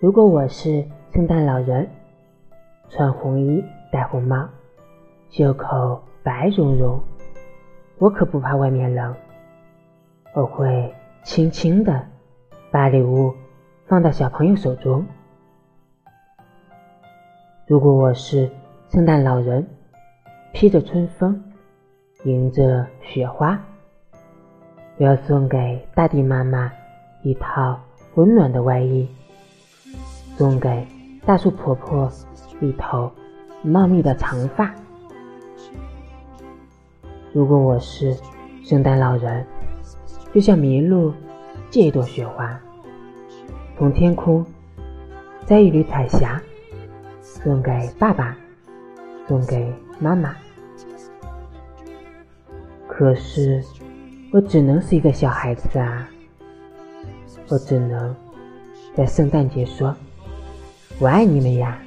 如果我是圣诞老人，穿红衣戴红帽，袖口白茸茸，我可不怕外面冷，我会轻轻的把礼物放到小朋友手中。如果我是圣诞老人，披着春风，迎着雪花，我要送给大地妈妈一套温暖的外衣。送给大树婆婆一头茂密的长发。如果我是圣诞老人，就像麋鹿借一朵雪花，从天空摘一缕彩霞，送给爸爸，送给妈妈。可是我只能是一个小孩子啊，我只能在圣诞节说。我爱你们呀。